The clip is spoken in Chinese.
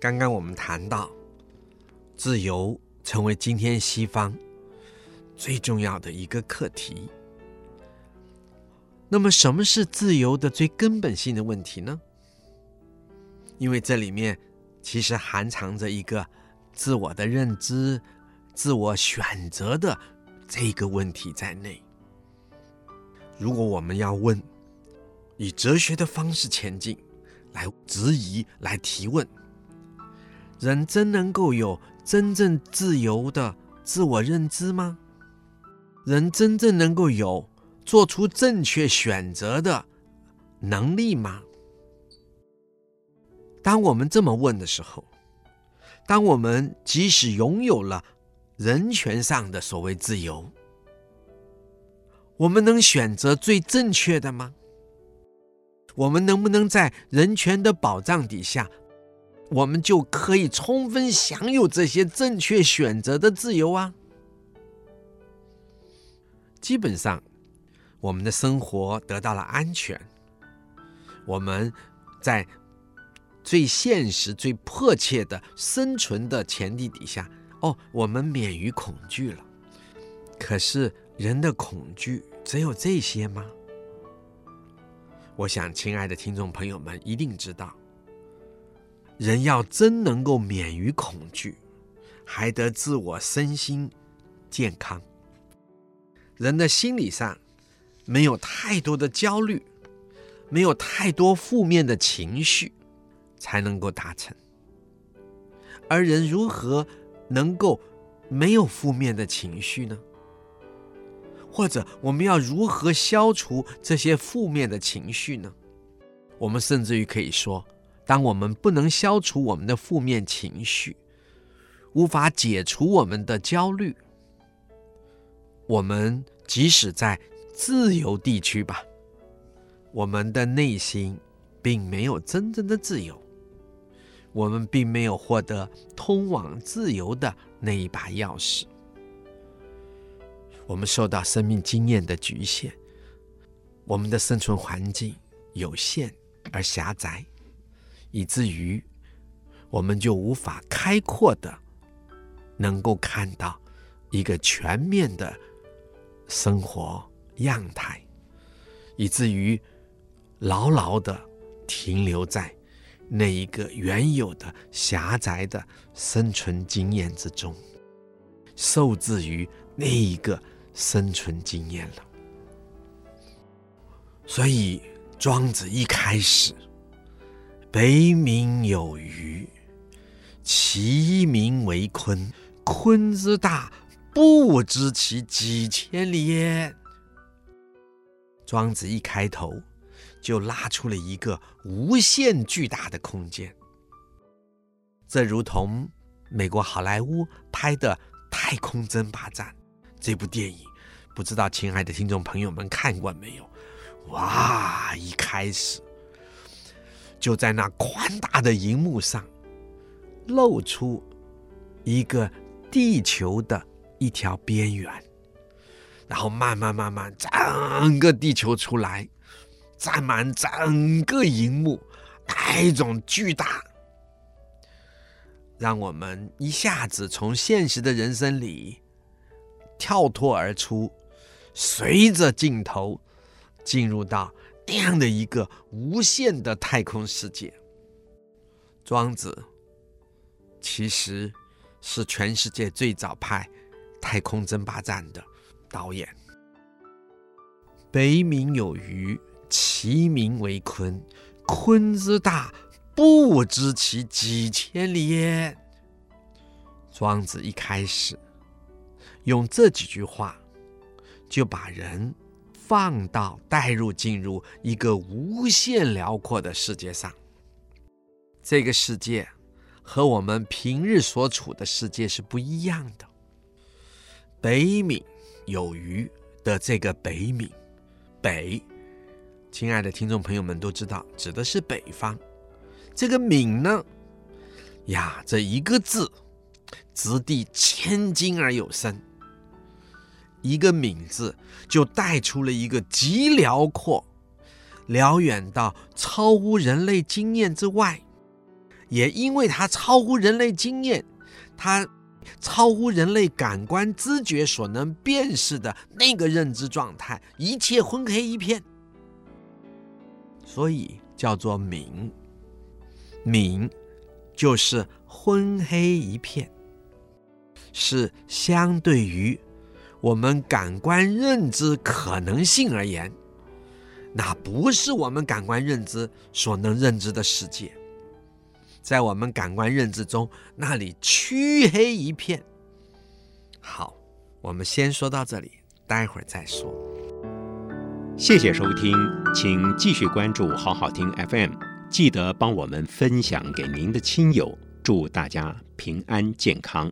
刚刚我们谈到，自由成为今天西方最重要的一个课题。那么，什么是自由的最根本性的问题呢？因为这里面其实含藏着一个自我的认知、自我选择的这个问题在内。如果我们要问，以哲学的方式前进，来质疑、来提问。人真能够有真正自由的自我认知吗？人真正能够有做出正确选择的能力吗？当我们这么问的时候，当我们即使拥有了人权上的所谓自由，我们能选择最正确的吗？我们能不能在人权的保障底下，我们就可以充分享有这些正确选择的自由啊！基本上，我们的生活得到了安全，我们在最现实、最迫切的生存的前提底下，哦，我们免于恐惧了。可是，人的恐惧只有这些吗？我想，亲爱的听众朋友们一定知道。人要真能够免于恐惧，还得自我身心健康。人的心理上没有太多的焦虑，没有太多负面的情绪，才能够达成。而人如何能够没有负面的情绪呢？或者我们要如何消除这些负面的情绪呢？我们甚至于可以说。当我们不能消除我们的负面情绪，无法解除我们的焦虑，我们即使在自由地区吧，我们的内心并没有真正的自由，我们并没有获得通往自由的那一把钥匙。我们受到生命经验的局限，我们的生存环境有限而狭窄。以至于，我们就无法开阔的，能够看到一个全面的生活样态，以至于牢牢的停留在那一个原有的狭窄的生存经验之中，受制于那一个生存经验了。所以，庄子一开始。北冥有鱼，其名为鲲。鲲之大，不知其几千里也。庄子一开头就拉出了一个无限巨大的空间，这如同美国好莱坞拍的《太空争霸战》这部电影，不知道亲爱的听众朋友们看过没有？哇，一开始。就在那宽大的荧幕上，露出一个地球的一条边缘，然后慢慢慢慢，整个地球出来，占满整个荧幕，那种巨大，让我们一下子从现实的人生里跳脱而出，随着镜头进入到。这样的一个无限的太空世界，庄子其实是全世界最早拍《太空争霸战》的导演。北冥有鱼，其名为鲲。鲲之大，不知其几千里也。庄子一开始用这几句话，就把人。放到带入进入一个无限辽阔的世界上，这个世界和我们平日所处的世界是不一样的。北冥有鱼的这个北冥，北，亲爱的听众朋友们都知道，指的是北方。这个冥呢，呀，这一个字，掷地千金而有声。一个“冥”字，就带出了一个极辽阔、辽远到超乎人类经验之外，也因为它超乎人类经验，它超乎人类感官知觉所能辨识的那个认知状态，一切昏黑一片，所以叫做冥。冥就是昏黑一片，是相对于我们感官认知可能性而言，那不是我们感官认知所能认知的世界。在我们感官认知中，那里黢黑一片。好，我们先说到这里，待会儿再说。谢谢收听，请继续关注好好听 FM，记得帮我们分享给您的亲友，祝大家平安健康。